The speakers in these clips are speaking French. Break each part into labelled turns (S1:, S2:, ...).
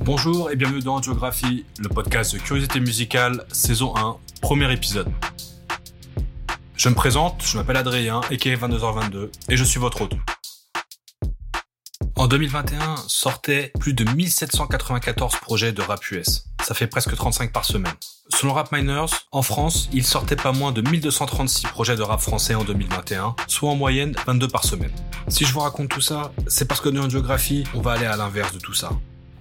S1: Bonjour et bienvenue dans Géographie, le podcast de curiosité musicale, saison 1, premier épisode. Je me présente, je m'appelle Adrien, et qui est 22h22, et je suis votre hôte. En 2021, sortaient plus de 1794 projets de rap US. Ça fait presque 35 par semaine. Selon Rap Miners, en France, il sortait pas moins de 1236 projets de rap français en 2021, soit en moyenne 22 par semaine. Si je vous raconte tout ça, c'est parce que dans une géographie, on va aller à l'inverse de tout ça.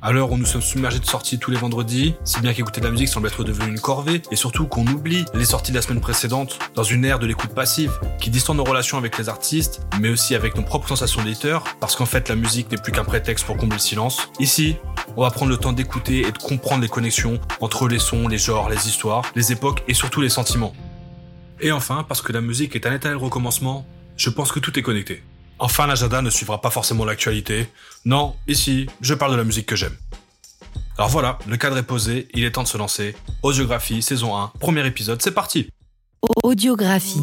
S1: À l'heure où nous sommes submergés de sorties tous les vendredis, si bien qu'écouter de la musique semble être devenu une corvée, et surtout qu'on oublie les sorties de la semaine précédente, dans une ère de l'écoute passive, qui distend nos relations avec les artistes, mais aussi avec nos propres sensations d'éditeur, parce qu'en fait la musique n'est plus qu'un prétexte pour combler le silence. Ici, on va prendre le temps d'écouter et de comprendre les connexions entre les sons, les genres, les histoires, les époques et surtout les sentiments. Et enfin, parce que la musique est un éternel recommencement, je pense que tout est connecté. Enfin, l'agenda ne suivra pas forcément l'actualité. Non, ici, je parle de la musique que j'aime. Alors voilà, le cadre est posé, il est temps de se lancer. Audiographie, saison 1, premier épisode, c'est parti
S2: Audiographie.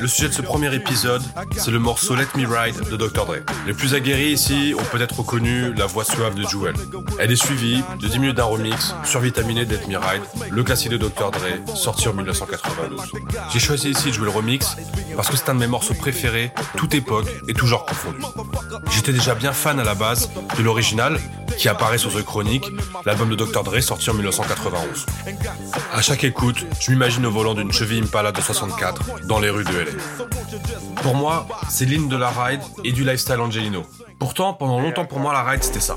S1: Le sujet de ce premier épisode, c'est le morceau Let Me Ride de Dr. Dre. Les plus aguerris ici ont peut-être reconnu la voix suave de Jewel. Elle est suivie de 10 minutes d'un remix survitaminé de Let Me Ride, le classique de Dr. Dre, sorti en 1992. J'ai choisi ici de jouer le remix parce que c'est un de mes morceaux préférés, toute époque et tout genre confondu. J'étais déjà bien fan à la base de l'original, qui apparaît sur The Chronic, l'album de Dr. Dre sorti en 1991. À chaque écoute, je m'imagine au volant d'une Chevy Impala de 64 dans les rues de LA. Pour moi, c'est l'hymne de la ride et du lifestyle Angelino. Pourtant, pendant longtemps pour moi, la ride c'était ça.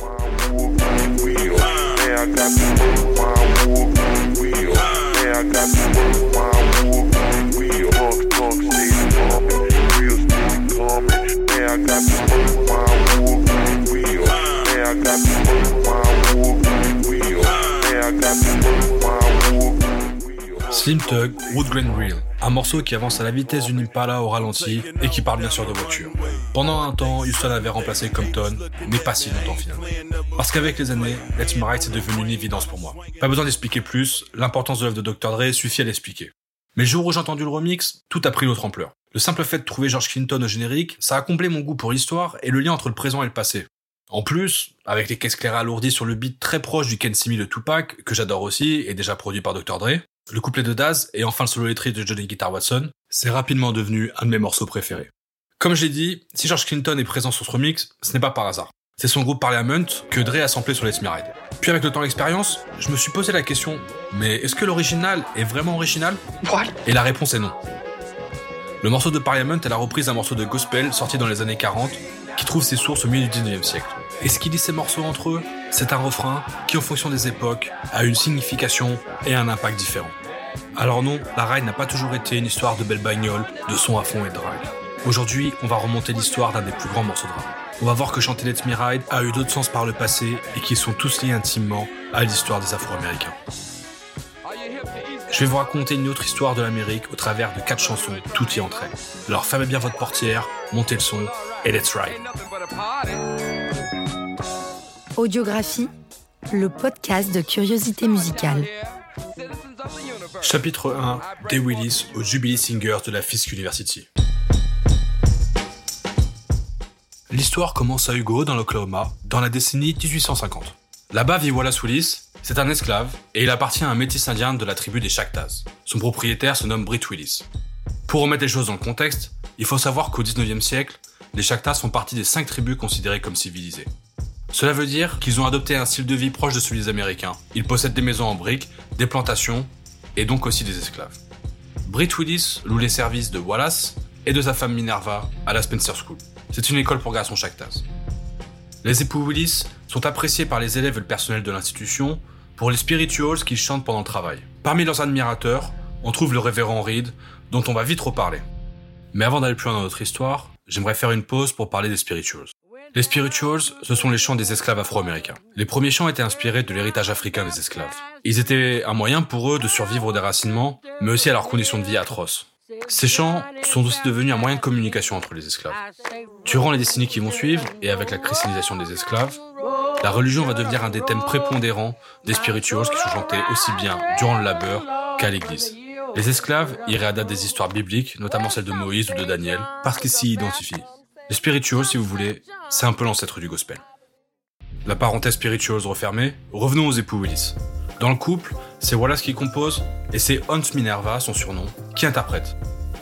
S1: Slim Tug, Wood Grain Reel, un morceau qui avance à la vitesse d'une Impala au ralenti et qui parle bien sûr de voiture. Pendant un temps, Houston avait remplacé Compton, mais pas si longtemps finalement. Parce qu'avec les années, Let Me Ride c'est devenu une évidence pour moi. Pas besoin d'expliquer plus, l'importance de l'œuvre de Dr. Dre suffit à l'expliquer. Mais le jour où j'ai entendu le remix, tout a pris une ampleur. Le simple fait de trouver George Clinton au générique, ça a comblé mon goût pour l'histoire et le lien entre le présent et le passé. En plus, avec les caisses claires alourdies sur le beat très proche du Ken Simi de Tupac, que j'adore aussi et déjà produit par Dr. Dre, le couplet de Daz et enfin le solo électrique de Johnny Guitar Watson, c'est rapidement devenu un de mes morceaux préférés. Comme je l'ai dit, si George Clinton est présent sur ce remix, ce n'est pas par hasard. C'est son groupe Parliament que Dre a samplé sur Let's Me Ride. Puis avec le temps d'expérience, je me suis posé la question, mais est-ce que l'original est vraiment original? Et la réponse est non. Le morceau de Parliament est la reprise d'un morceau de gospel sorti dans les années 40 qui trouve ses sources au milieu du 19e siècle. Et ce qui lie ces morceaux entre eux, c'est un refrain qui, en fonction des époques, a une signification et un impact différent. Alors non, la ride n'a pas toujours été une histoire de belles bagnoles, de son à fond et de drague. Aujourd'hui, on va remonter l'histoire d'un des plus grands morceaux de rap. On va voir que chanter Let Me Ride a eu d'autres sens par le passé et qu'ils sont tous liés intimement à l'histoire des Afro-Américains. Je vais vous raconter une autre histoire de l'Amérique au travers de quatre chansons, toutes y entrées. Alors fermez bien votre portière, montez le son et let's ride.
S2: Audiographie, le podcast de curiosité musicale.
S1: Chapitre 1 Day Willis au Jubilee Singers de la Fisk University. L'histoire commence à Hugo dans l'Oklahoma dans la décennie 1850. Là-bas vit Wallace Willis, c'est un esclave et il appartient à un métis indien de la tribu des Chactas. Son propriétaire se nomme Britt Willis. Pour remettre les choses dans le contexte, il faut savoir qu'au 19e siècle, les Chactas font partie des cinq tribus considérées comme civilisées. Cela veut dire qu'ils ont adopté un style de vie proche de celui des Américains. Ils possèdent des maisons en briques, des plantations et donc aussi des esclaves. Britt Willis loue les services de Wallace et de sa femme Minerva à la Spencer School. C'est une école pour garçons Chactas. Les époux Willis sont appréciés par les élèves et le personnel de l'institution pour les spirituals qu'ils chantent pendant le travail. Parmi leurs admirateurs, on trouve le révérend Reed, dont on va vite reparler. Mais avant d'aller plus loin dans notre histoire, j'aimerais faire une pause pour parler des spirituals. Les spirituals, ce sont les chants des esclaves afro-américains. Les premiers chants étaient inspirés de l'héritage africain des esclaves. Ils étaient un moyen pour eux de survivre au déracinement, mais aussi à leurs conditions de vie atroces. Ces chants sont aussi devenus un moyen de communication entre les esclaves. Durant les décennies qui vont suivre, et avec la christianisation des esclaves, la religion va devenir un des thèmes prépondérants des spirituals qui sont chantés aussi bien durant le labeur qu'à l'église. Les esclaves y réadaptent des histoires bibliques, notamment celles de Moïse ou de Daniel, parce qu'ils s'y identifient. Les spirituals, si vous voulez, c'est un peu l'ancêtre du gospel. La parenthèse spirituals refermée, revenons aux époux Willis. Dans le couple, c'est Wallace qui compose et c'est Hans Minerva, son surnom, qui interprète.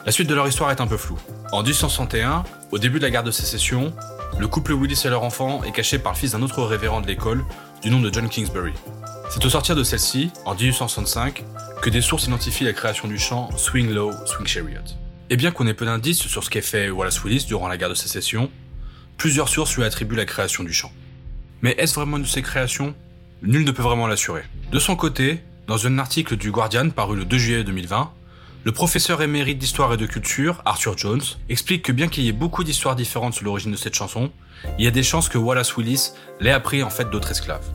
S1: La suite de leur histoire est un peu floue. En 1861, au début de la guerre de sécession, le couple Willis et leur enfant est caché par le fils d'un autre révérend de l'école, du nom de John Kingsbury. C'est au sortir de celle-ci, en 1865, que des sources identifient la création du chant Swing Low, Swing Chariot. Et bien qu'on ait peu d'indices sur ce qu'ait fait Wallace Willis durant la guerre de sécession, plusieurs sources lui attribuent la création du chant. Mais est-ce vraiment une de ses créations? Nul ne peut vraiment l'assurer. De son côté, dans un article du Guardian paru le 2 juillet 2020, le professeur émérite d'histoire et de culture, Arthur Jones, explique que bien qu'il y ait beaucoup d'histoires différentes sur l'origine de cette chanson, il y a des chances que Wallace Willis l'ait appris en fait d'autres esclaves.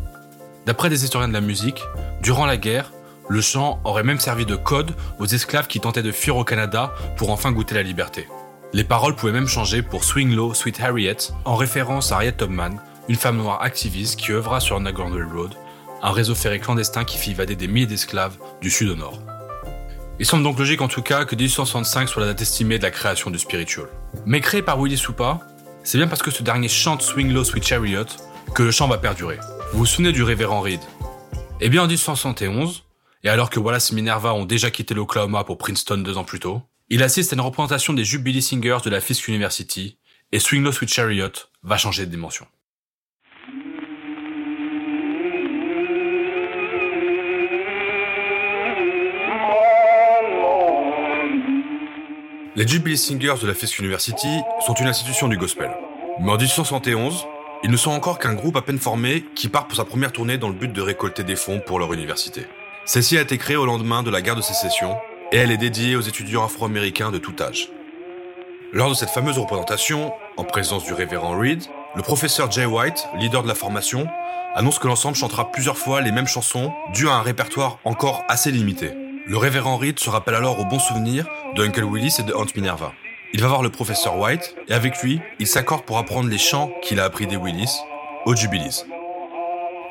S1: D'après des historiens de la musique, durant la guerre, le chant aurait même servi de code aux esclaves qui tentaient de fuir au Canada pour enfin goûter la liberté. Les paroles pouvaient même changer pour Swing Low, Sweet Harriet, en référence à Harriet Tubman, une femme noire activiste qui œuvra sur Underground Railroad, un réseau ferré clandestin qui fit évader des milliers d'esclaves du sud au nord. Il semble donc logique en tout cas que 1865 soit la date estimée de la création du spiritual. Mais créé par Willis ou pas, c'est bien parce que ce dernier chante Swing Low, Sweet Chariot que le chant va perdurer. Vous vous souvenez du révérend Reed? Eh bien en 1871, et alors que Wallace et Minerva ont déjà quitté l'Oklahoma pour Princeton deux ans plus tôt, il assiste à une représentation des Jubilee Singers de la Fisk University, et Swing Low Sweet Chariot va changer de dimension. Les Jubilee Singers de la Fisk University sont une institution du gospel. Mais en 1871, ils ne sont encore qu'un groupe à peine formé qui part pour sa première tournée dans le but de récolter des fonds pour leur université. Celle-ci a été créée au lendemain de la guerre de sécession et elle est dédiée aux étudiants afro-américains de tout âge. Lors de cette fameuse représentation, en présence du révérend Reed, le professeur Jay White, leader de la formation, annonce que l'ensemble chantera plusieurs fois les mêmes chansons dû à un répertoire encore assez limité. Le révérend Reed se rappelle alors au bon souvenir de Uncle Willis et de Aunt Minerva. Il va voir le professeur White et avec lui, il s'accorde pour apprendre les chants qu'il a appris des Willis aux Jubilees.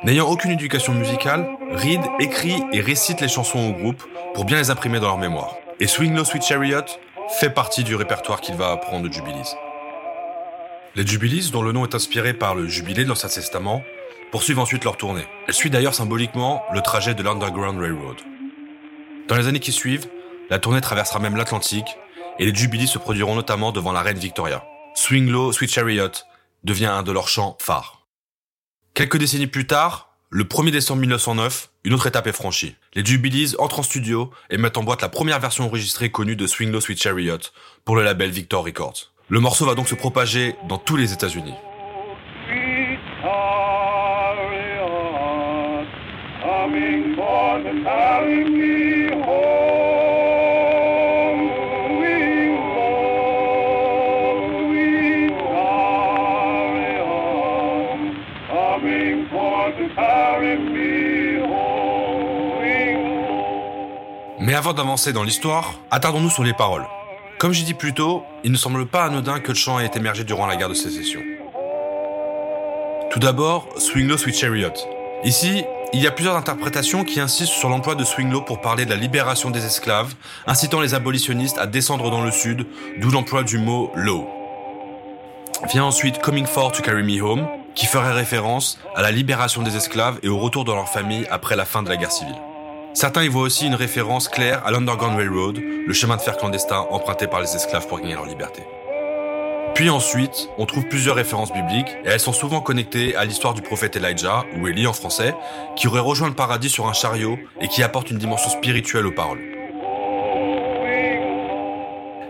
S1: N'ayant aucune éducation musicale, Reed écrit et récite les chansons au groupe pour bien les imprimer dans leur mémoire. Et Swing Low Sweet Chariot fait partie du répertoire qu'il va apprendre de Jubilees. Les Jubilees, dont le nom est inspiré par le jubilé de l'Ancien Testament, poursuivent ensuite leur tournée. Elle suit d'ailleurs symboliquement le trajet de l'Underground Railroad. Dans les années qui suivent, la tournée traversera même l'Atlantique et les Jubilees se produiront notamment devant la reine Victoria. Swing Low, Sweet Chariot devient un de leurs chants phares. Quelques décennies plus tard, le 1er décembre 1909, une autre étape est franchie. Les Jubilees entrent en studio et mettent en boîte la première version enregistrée connue de Swing Low, Sweet Chariot pour le label Victor Records. Le morceau va donc se propager dans tous les États-Unis. Mais avant d'avancer dans l'histoire, attardons-nous sur les paroles. Comme j'ai dit plus tôt, il ne semble pas anodin que le chant ait émergé durant la guerre de sécession. Tout d'abord, Swing Low Sweet Chariot. Ici, il y a plusieurs interprétations qui insistent sur l'emploi de Swing Low pour parler de la libération des esclaves, incitant les abolitionnistes à descendre dans le sud, d'où l'emploi du mot low. Vient ensuite Coming For to Carry Me Home, qui ferait référence à la libération des esclaves et au retour dans leur famille après la fin de la guerre civile. Certains y voient aussi une référence claire à l'Underground Railroad, le chemin de fer clandestin emprunté par les esclaves pour gagner leur liberté. Puis ensuite, on trouve plusieurs références bibliques, et elles sont souvent connectées à l'histoire du prophète Elijah, ou Élie en français, qui aurait rejoint le paradis sur un chariot et qui apporte une dimension spirituelle aux paroles.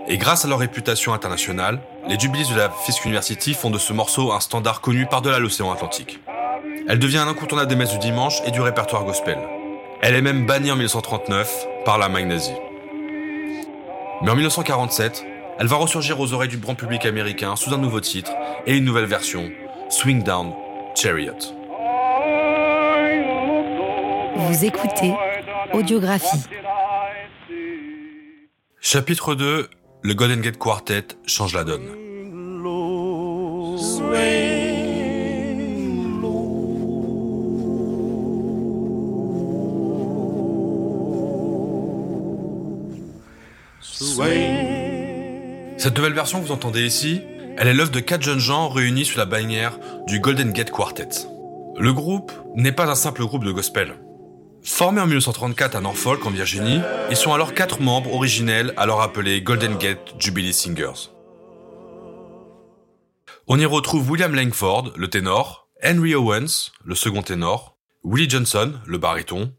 S1: Et grâce à leur réputation internationale, les Jubilees de la Fisk University font de ce morceau un standard connu par-delà l'océan Atlantique. Elle devient un incontournable des messes du dimanche et du répertoire gospel. Elle est même bannie en 1939 par la nazie. Mais en 1947, elle va ressurgir aux oreilles du grand public américain sous un nouveau titre et une nouvelle version, Swing Down Chariot.
S2: Vous écoutez Audiographie.
S1: Chapitre 2 Le Golden Gate Quartet change la donne. Cette nouvelle version que vous entendez ici, elle est l'œuvre de quatre jeunes gens réunis sous la bannière du Golden Gate Quartet. Le groupe n'est pas un simple groupe de gospel. Formé en 1934 à Norfolk, en Virginie, ils sont alors quatre membres originels alors appelés Golden Gate Jubilee Singers. On y retrouve William Langford, le ténor, Henry Owens, le second ténor, Willie Johnson, le baryton,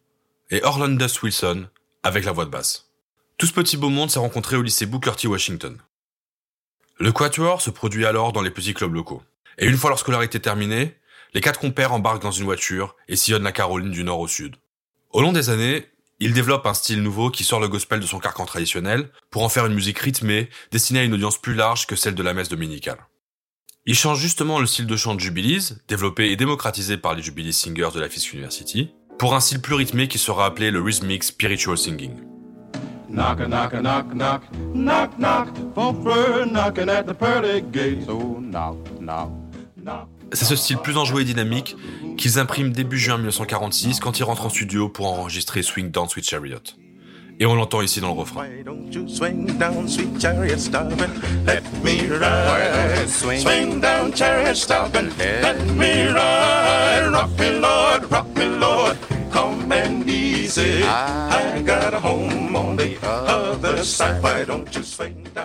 S1: et Orlandus Wilson, avec la voix de basse. Tout ce petit beau monde s'est rencontré au lycée Booker T. Washington. Le quatuor se produit alors dans les petits clubs locaux. Et une fois leur scolarité terminée, les quatre compères embarquent dans une voiture et sillonnent la Caroline du nord au sud. Au long des années, ils développent un style nouveau qui sort le gospel de son carcan traditionnel pour en faire une musique rythmée, destinée à une audience plus large que celle de la messe dominicale. Ils changent justement le style de chant de Jubilees, développé et démocratisé par les Jubilee Singers de la Fisk University, pour un style plus rythmé qui sera appelé le Rhythmic Spiritual Singing. C'est ce style plus enjoué et dynamique qu'ils impriment début juin 1946 quand ils rentrent en studio pour enregistrer Swing Down Sweet Chariot. Et on l'entend ici dans le refrain.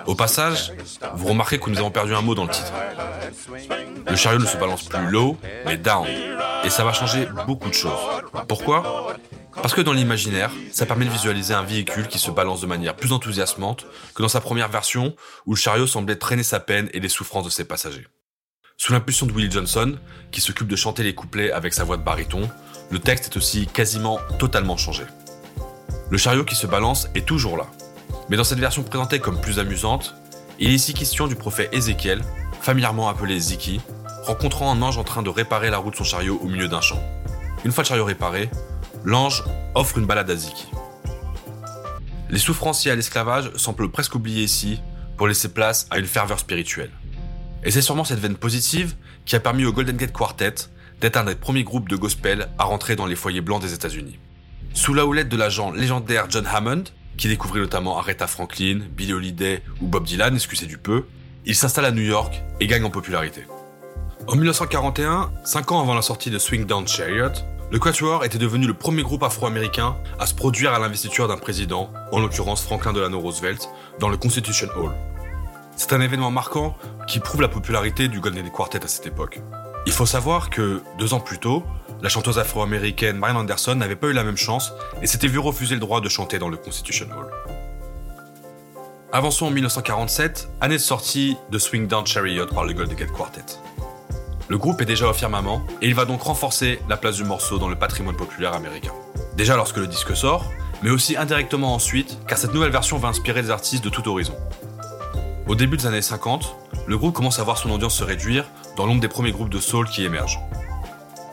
S1: Au passage, vous remarquez que nous avons perdu un mot dans le titre. Le chariot ne se balance plus low, mais down. Et ça va changer beaucoup de choses. Pourquoi? Parce que dans l'imaginaire, ça permet de visualiser un véhicule qui se balance de manière plus enthousiasmante que dans sa première version où le chariot semblait traîner sa peine et les souffrances de ses passagers. Sous l'impulsion de Willie Johnson, qui s'occupe de chanter les couplets avec sa voix de baryton, le texte est aussi quasiment totalement changé. Le chariot qui se balance est toujours là. Mais dans cette version présentée comme plus amusante, il est ici question du prophète Ézéchiel, familièrement appelé Ziki, rencontrant un ange en train de réparer la roue de son chariot au milieu d'un champ. Une fois le chariot réparé, l'ange offre une balade à Ziki. Les souffrances liées à l'esclavage semblent presque oubliées ici pour laisser place à une ferveur spirituelle. Et c'est sûrement cette veine positive qui a permis au Golden Gate Quartet d'être un des premiers groupes de gospel à rentrer dans les foyers blancs des États-Unis. Sous la houlette de l'agent légendaire John Hammond, qui découvrit notamment Aretha Franklin, Billy Holiday ou Bob Dylan, excusez du peu, il s'installe à New York et gagne en popularité. En 1941, cinq ans avant la sortie de Swing Down Chariot, le Quatuor était devenu le premier groupe afro-américain à se produire à l'investiture d'un président, en l'occurrence Franklin Delano Roosevelt, dans le Constitution Hall. C'est un événement marquant qui prouve la popularité du Golden Quartet à cette époque. Il faut savoir que, deux ans plus tôt, la chanteuse afro-américaine Marian Anderson n'avait pas eu la même chance et s'était vue refuser le droit de chanter dans le Constitution Hall. Avançons en 1947, année de sortie de Swing Down Chariot par le Golden Gate Quartet. Le groupe est déjà au firmament et il va donc renforcer la place du morceau dans le patrimoine populaire américain. Déjà lorsque le disque sort, mais aussi indirectement ensuite, car cette nouvelle version va inspirer des artistes de tout horizon. Au début des années 50, le groupe commence à voir son audience se réduire dans l'ombre des premiers groupes de soul qui émergent.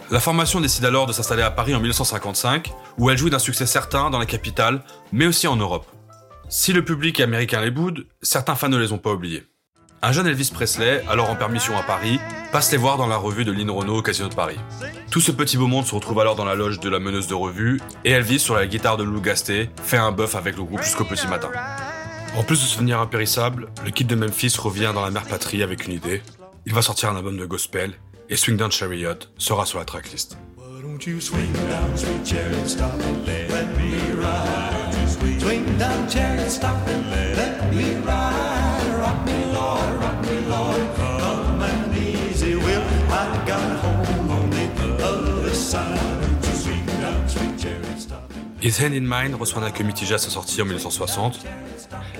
S1: La formation décide alors de s'installer à Paris en 1955, où elle jouit d'un succès certain dans la capitale, mais aussi en Europe. Si le public américain les boude, certains fans ne les ont pas oubliés. Un jeune Elvis Presley, alors en permission à Paris, passe les voir dans la revue de Lynn Renault au Casino de Paris. Tout ce petit beau monde se retrouve alors dans la loge de la meneuse de revue, et Elvis, sur la guitare de Lou Gasté, fait un bœuf avec le groupe jusqu'au petit matin. En plus de souvenirs impérissables, le kid de Memphis revient dans la mère patrie avec une idée. Il va sortir un album de gospel et Swing Down Chariot sera sur la tracklist. His Hand in Mine reçoit un accueil mitigé à sa sortie en 1960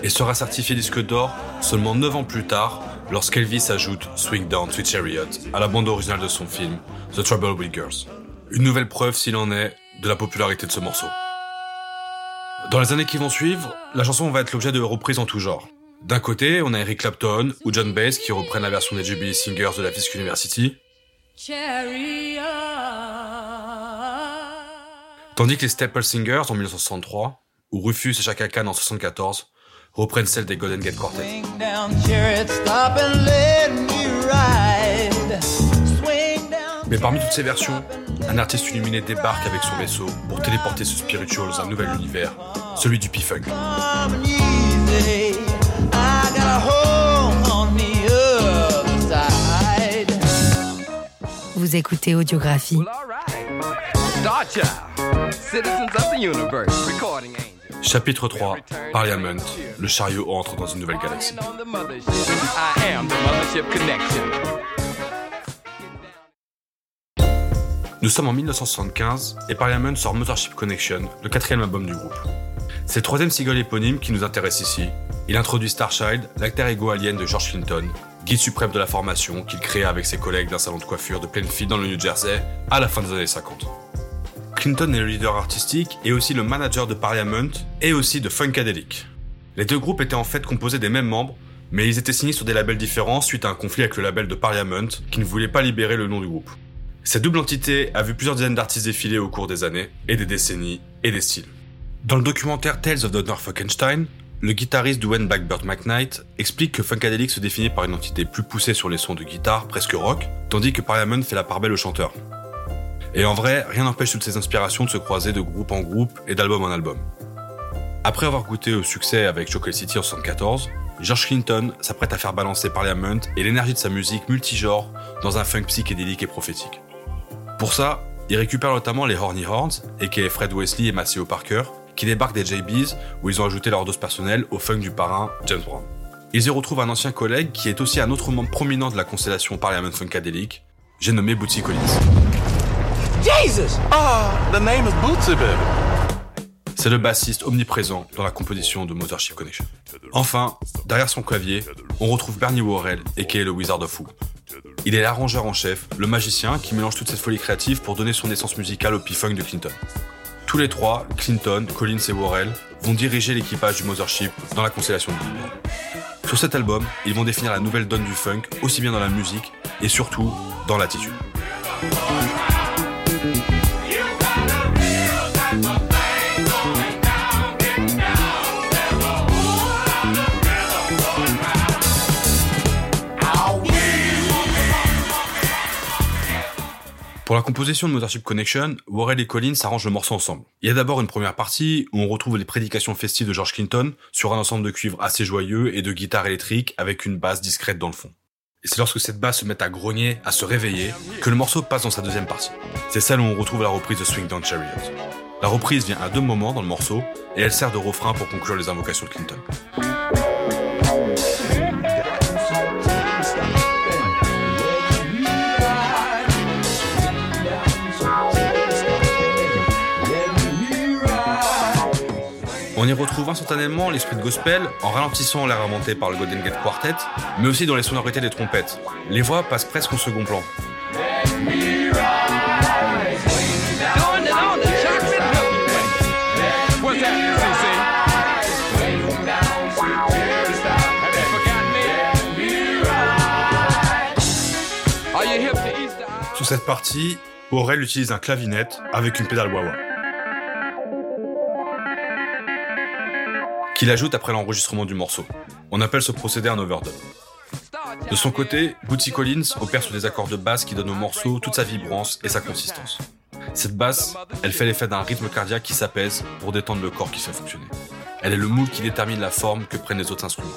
S1: et sera certifié disque d'or seulement 9 ans plus tard lorsqu'Elvis ajoute Swing Down Sweet Chariot à la bande originale de son film The Trouble with Girls. Une nouvelle preuve, s'il en est, de la popularité de ce morceau. Dans les années qui vont suivre, la chanson va être l'objet de reprises en tout genre. D'un côté, on a Eric Clapton ou John Baez qui reprennent la version des Jubilee Singers de la Fisk University. Tandis que les Staple Singers en 1963, ou Rufus et Chaka Khan en 1974, reprennent celle des Golden Gate Quartet. Mais parmi toutes ces versions, un artiste illuminé débarque avec son vaisseau pour téléporter ce spiritual dans un nouvel univers, celui du P-Funk.
S2: Vous écoutez Audiographie.
S1: Chapitre 3 Parliament, le chariot entre dans une nouvelle galaxie. Nous sommes en 1975 et Parliament sort Mothership Connection, le quatrième album du groupe. C'est le troisième single éponyme qui nous intéresse ici. Il introduit Starchild, l'acteur ego alien de George Clinton, guide suprême de la formation qu'il créa avec ses collègues d'un salon de coiffure de Plainfield dans le New Jersey à la fin des années 50. Clinton est le leader artistique et aussi le manager de Parliament et aussi de Funkadelic. Les deux groupes étaient en fait composés des mêmes membres, mais ils étaient signés sur des labels différents suite à un conflit avec le label de Parliament qui ne voulait pas libérer le nom du groupe. Cette double entité a vu plusieurs dizaines d'artistes défiler au cours des années, et des décennies, et des styles. Dans le documentaire Tales of the Norfolkenstein, le guitariste Dwayne Blackbird McKnight explique que Funkadelic se définit par une entité plus poussée sur les sons de guitare, presque rock, tandis que Parliament fait la part belle aux chanteurs. Et en vrai, rien n'empêche toutes ces inspirations de se croiser de groupe en groupe et d'album en album. Après avoir goûté au succès avec Chocolate City en 1974, George Clinton s'apprête à faire balancer Parliament et l'énergie de sa musique multigenre dans un funk psychédélique et prophétique. Pour ça, il récupère notamment les Horny Horns, et Fred Wesley et Maceo Parker, qui débarquent des JBs où ils ont ajouté leur dose personnelle au funk du parrain James Brown. Ils y retrouvent un ancien collègue qui est aussi un autre membre prominent de la constellation Parliament Funkadelic, j'ai nommé Bootsy Collins.
S3: Jesus! Ah, the name is Bootsy, baby.
S1: C'est le bassiste omniprésent dans la composition de Mothership Connection. Enfin, derrière son clavier, on retrouve Bernie Worrell, et le Wizard of Who. Il est l'arrangeur en chef, le magicien qui mélange toute cette folie créative pour donner son essence musicale au P-Funk de Clinton. Tous les trois, Clinton, Collins et Worrell, vont diriger l'équipage du Mothership dans la constellation de Billboard. Sur cet album, ils vont définir la nouvelle donne du funk, aussi bien dans la musique et surtout dans l'attitude. Pour la composition de Mothership Connection, Worrell et Collins s'arrangent le morceau ensemble. Il y a d'abord une première partie où on retrouve les prédications festives de George Clinton sur un ensemble de cuivres assez joyeux et de guitares électriques avec une basse discrète dans le fond. Et c'est lorsque cette basse se met à grogner, à se réveiller, que le morceau passe dans sa deuxième partie. C'est celle où on retrouve la reprise de Swing Down Chariot. La reprise vient à deux moments dans le morceau et elle sert de refrain pour conclure les invocations de Clinton. On y retrouve instantanément l'esprit de gospel en ralentissant l'air inventé par le Golden Gate Quartet, mais aussi dans les sonorités des trompettes. Les voix passent presque au second plan. Sur cette partie, Aurel utilise un clavinette avec une pédale wah-wah. Qu'il ajoute après l'enregistrement du morceau. On appelle ce procédé un overdub. De son côté, Bootsy Collins opère sur des accords de basse qui donnent au morceau toute sa vibrance et sa consistance. Cette basse, elle fait l'effet d'un rythme cardiaque qui s'apaise pour détendre le corps qui fait fonctionner. Elle est le moule qui détermine la forme que prennent les autres instruments.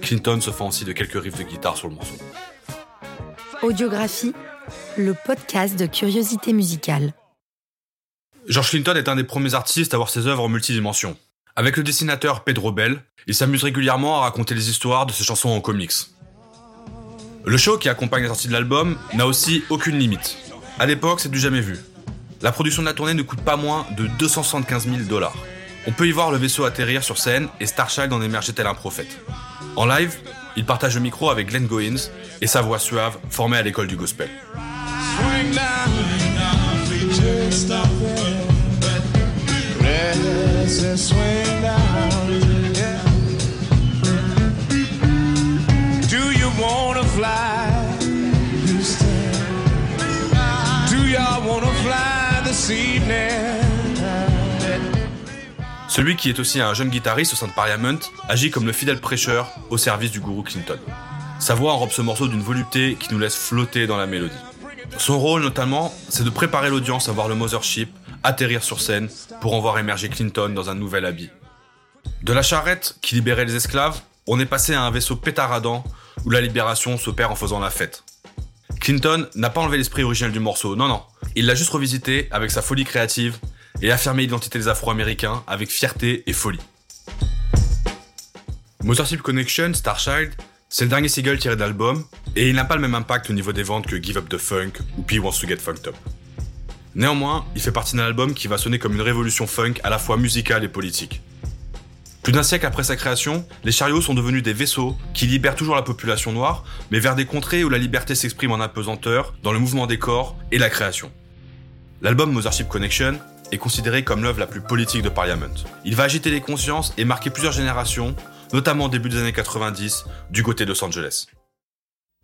S1: Clinton se fend aussi de quelques riffs de guitare sur le morceau.
S2: Audiographie, le podcast de curiosité musicale.
S1: George Clinton est un des premiers artistes à avoir ses œuvres en multidimensions. Avec le dessinateur Pedro Bell, il s'amuse régulièrement à raconter les histoires de ses chansons en comics. Le show qui accompagne la sortie de l'album n'a aussi aucune limite. À l'époque, c'est du jamais vu. La production de la tournée ne coûte pas moins de 275 000 dollars. On peut y voir le vaisseau atterrir sur scène et Starchild en émerger tel un prophète. En live, il partage le micro avec Glenn Goins et sa voix suave formée à l'école du gospel. Celui qui est aussi un jeune guitariste au sein de Parliament agit comme le fidèle prêcheur au service du gourou Clinton. Sa voix enrobe ce morceau d'une volupté qui nous laisse flotter dans la mélodie. Son rôle notamment, c'est de préparer l'audience à voir le Mothership atterrir sur scène pour en voir émerger Clinton dans un nouvel habit. De la charrette qui libérait les esclaves, on est passé à un vaisseau pétaradant où la libération s'opère en faisant la fête. Clinton n'a pas enlevé l'esprit originel du morceau, non non, il l'a juste revisité avec sa folie créative et affirmé l'identité des Afro-Américains avec fierté et folie. Motorship Connection, Starchild, c'est le dernier single tiré de l'album, et il n'a pas le même impact au niveau des ventes que Give Up the Funk ou P Wants to Get Funked Up. Néanmoins, il fait partie d'un album qui va sonner comme une révolution funk à la fois musicale et politique. Plus d'un siècle après sa création, les chariots sont devenus des vaisseaux qui libèrent toujours la population noire, mais vers des contrées où la liberté s'exprime en apesanteur, dans le mouvement des corps et la création. L'album Mothership Connection est considéré comme l'œuvre la plus politique de Parliament. Il va agiter les consciences et marquer plusieurs générations, notamment au début des années 90, du côté de Los Angeles.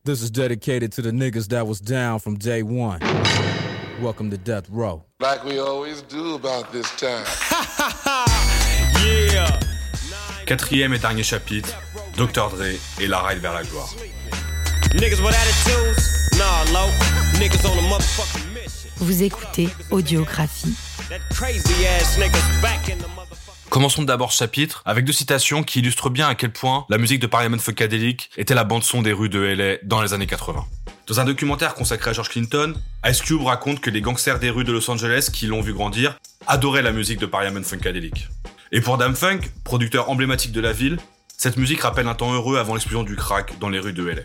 S1: This is dedicated to the niggas that was down from day one. Welcome to Death Row. Like we always do about this time. yeah. Quatrième et dernier chapitre, Dr. Dre et la ride vers la gloire. Niggas with attitudes? Nah, low. Niggas on a motherfucking mission.
S2: Vous écoutez Audiographie.
S1: Commençons d'abord ce chapitre avec deux citations qui illustrent bien à quel point la musique de Parliament Funkadelic était la bande-son des rues de LA dans les années 80. Dans un documentaire consacré à George Clinton, Ice Cube raconte que les gangsters des rues de Los Angeles qui l'ont vu grandir adoraient la musique de Parliament Funkadelic. Et pour Dam Funk, producteur emblématique de la ville, cette musique rappelle un temps heureux avant l'explosion du crack dans les rues de LA.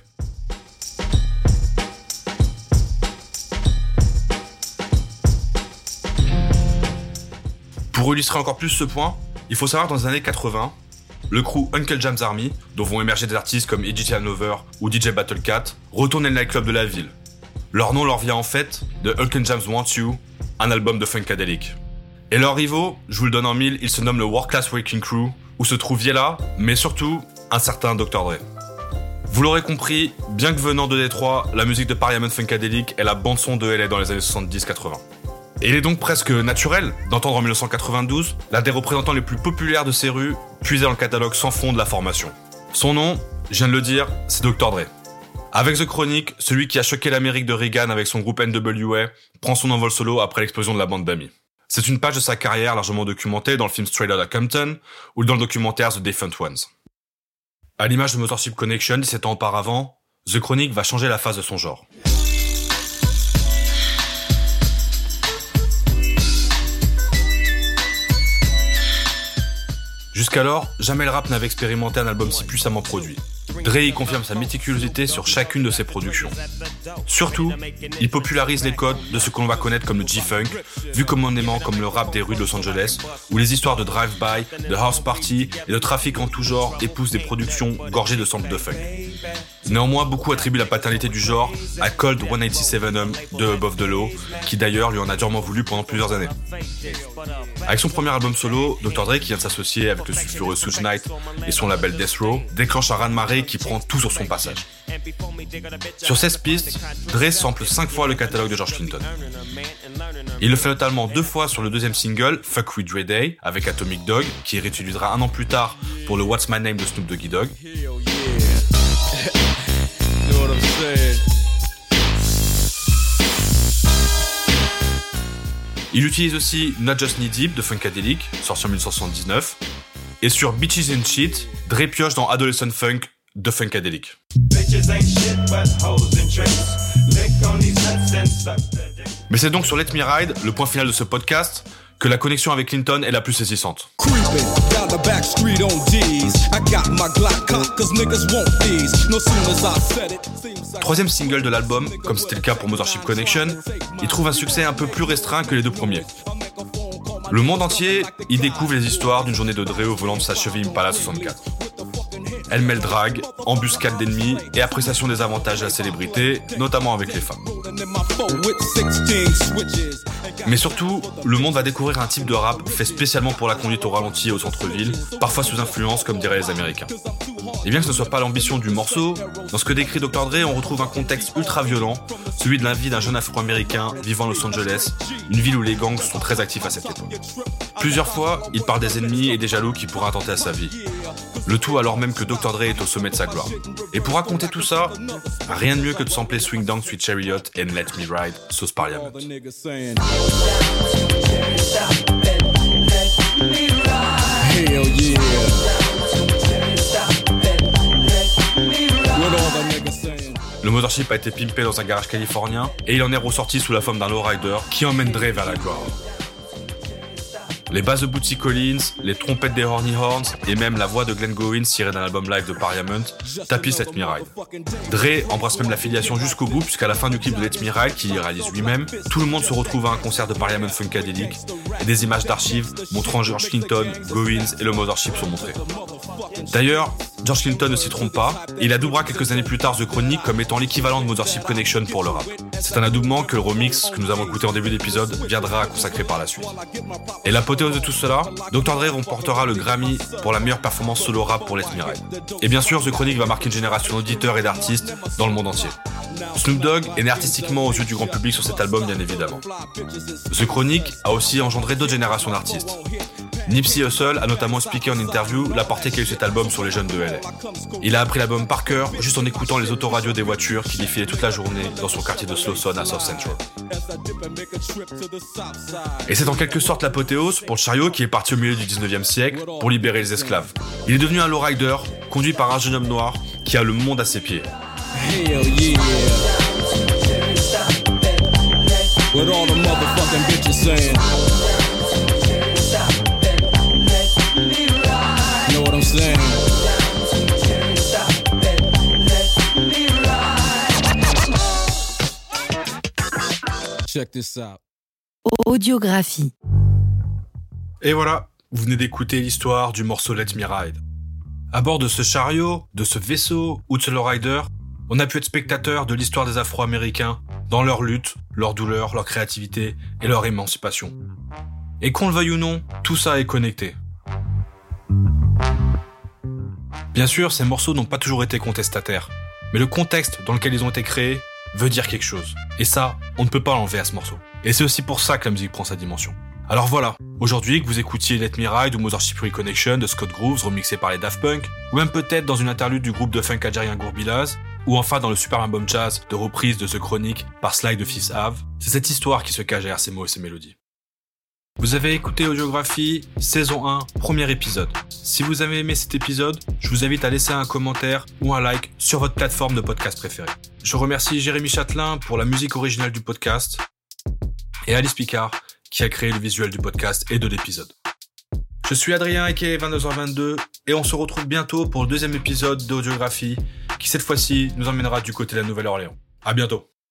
S1: Pour illustrer encore plus ce point, il faut savoir dans les années 80, le crew Uncle Jam's Army, dont vont émerger des artistes comme Eddie Hanover ou DJ Battlecat, retournent le nightclub de la ville. Leur nom leur vient en fait de Uncle James Want You, un album de Funkadelic. Et leurs rivaux, je vous le donne en mille, ils se nomment le World Class Waking Crew, où se trouve Viella, mais surtout un certain Dr. Dre. Vous l'aurez compris, bien que venant de Détroit, la musique de Parliament Funkadelic est la bande-son de LA dans les années 70-80. Il est donc presque naturel d'entendre en 1992 l'un des représentants les plus populaires de ces rues puiser dans le catalogue sans fond de la formation. Son nom, je viens de le dire, c'est Dr. Dre. Avec The Chronic, celui qui a choqué l'Amérique de Reagan avec son groupe NWA prend son envol solo après l'explosion de la bande d'amis. C'est une page de sa carrière largement documentée dans le film Straight Outta Compton ou dans le documentaire The Different Ones. À l'image de Motorship Connection 17 ans auparavant, The Chronic va changer la face de son genre. Jusqu'alors, jamais le rap n'avait expérimenté un album si puissamment produit. Dre confirme sa méticulosité sur chacune de ses productions. Surtout, il popularise les codes de ce qu'on va connaître comme le G-Funk, vu commandément comme le rap des rues de Los Angeles, où les histoires de drive-by, de house party et de trafic en tout genre épousent des productions gorgées de samples de funk. Néanmoins, beaucoup attribuent la paternité du genre à Cold 187 de Above the Law, qui d'ailleurs lui en a durement voulu pendant plusieurs années. Avec son premier album solo, Dr. Dre, qui vient de s'associer avec le sulfureux Suge Knight et son label Death Row, déclenche un raz-de-marée qui prend tout sur son passage. Sur 16 pistes, Dre sample 5 fois le catalogue de George Clinton. Il le fait notamment deux fois sur le deuxième single, Fuck With Dre Day, avec Atomic Dog, qui réutilisera un an plus tard pour le What's My Name de Snoop Doggy Dogg. Il utilise aussi Not Just Need Deep de Funkadelic, sorti en 1979. Et sur Bitches and Shit, Dre pioche dans Adolescent Funk de Funkadelic. Mais c'est donc sur Let Me Ride, le point final de ce podcast, que la connexion avec Clinton est la plus saisissante. Troisième single de l'album, comme c'était le cas pour Mothership Connection, il trouve un succès un peu plus restreint que les deux premiers. Le monde entier y découvre les histoires d'une journée de Dre au volant de sa Chevy Impala 64. Elle mêle drague, embuscade d'ennemis et appréciation des avantages de la célébrité, notamment avec les femmes. Mais surtout, le monde va découvrir un type de rap fait spécialement pour la conduite au ralenti et au centre-ville, parfois sous influence comme diraient les Américains. Et bien que ce ne soit pas l'ambition du morceau, dans ce que décrit Dr. Dre, on retrouve un contexte ultra violent, celui de la vie d'un jeune afro-américain vivant à Los Angeles, une ville où les gangs sont très actifs à cette époque. Plusieurs fois, il parle des ennemis et des jaloux qui pourraient attenter à sa vie. Le tout alors même que Dr. Dre est au sommet de sa gloire. Et pour raconter tout ça, rien de mieux que de sampler Swing Down Sweet Chariot et Let Me Ride, sauce Parliament. Le Mothership a été pimpé dans un garage californien et il en est ressorti sous la forme d'un lowrider qui emmène Dre vers la gloire. Les basses de Bootsy Collins, les trompettes des Horny Horns et même la voix de Glenn Goins tirée d'un album live de Parliament tapissent Let Me Ride. Dre embrasse même l'affiliation jusqu'au bout puisqu'à la fin du clip de Let Me qu'il réalise lui-même, tout le monde se retrouve à un concert de Parliament Funkadelic et des images d'archives montrant George Clinton, Goins et le Mothership sont montrées. D'ailleurs, George Clinton ne s'y trompe pas, et il adoubera quelques années plus tard The Chronic comme étant l'équivalent de Mothership Connection pour le rap. C'est un adoubement que le remix que nous avons écouté en début d'épisode viendra à consacrer par la suite. Et l'apothéose de tout cela, Dr. Dre remportera le Grammy pour la meilleure performance solo rap pour Let Me Et bien sûr, The Chronic va marquer une génération d'auditeurs et d'artistes dans le monde entier. Snoop Dogg est né artistiquement aux yeux du grand public sur cet album, bien évidemment. The Chronic a aussi engendré d'autres générations d'artistes. Nipsey Hussle a notamment expliqué en interview la portée qu'a eu cet album sur les jeunes de LA. Il a appris l'album par cœur juste en écoutant les autoradios des voitures qui défilaient toute la journée dans son quartier de Slowson à South Central. Et c'est en quelque sorte l'apothéose pour chariot qui est parti au milieu du 19e siècle pour libérer les esclaves. Il est devenu un lowrider conduit par un jeune homme noir qui a le monde à ses pieds.
S2: Check this out. Audiographie.
S1: Et voilà, vous venez d'écouter l'histoire du morceau Let Me Ride. À bord de ce chariot, de ce vaisseau ou de ce lowrider, on a pu être spectateur de l'histoire des Afro-Américains dans leur lutte, leur douleur, leur créativité et leur émancipation. Et qu'on le veuille ou non, tout ça est connecté. Bien sûr, ces morceaux n'ont pas toujours été contestataires, mais le contexte dans lequel ils ont été créés veut dire quelque chose. Et ça, on ne peut pas l'enlever à ce morceau. Et c'est aussi pour ça que la musique prend sa dimension. Alors voilà, aujourd'hui que vous écoutiez Let Me Ride ou Mothership Reconnection de Scott Grooves remixé par les Daft Punk, ou même peut-être dans une interlude du groupe de funk algérien Gourbilaz, ou enfin dans le super album jazz de reprise de The Chronic par Sly de Fifth Ave, c'est cette histoire qui se cache derrière ces mots et ces mélodies. Vous avez écouté Audiographie, saison 1, premier épisode. Si vous avez aimé cet épisode, je vous invite à laisser un commentaire ou un like sur votre plateforme de podcast préférée. Je remercie Jérémy Châtelain pour la musique originale du podcast et Alice Picard qui a créé le visuel du podcast et de l'épisode. Je suis Adrien Eke, 22h22 et on se retrouve bientôt pour le deuxième épisode d'Audiographie qui cette fois-ci nous emmènera du côté de la Nouvelle-Orléans. À bientôt.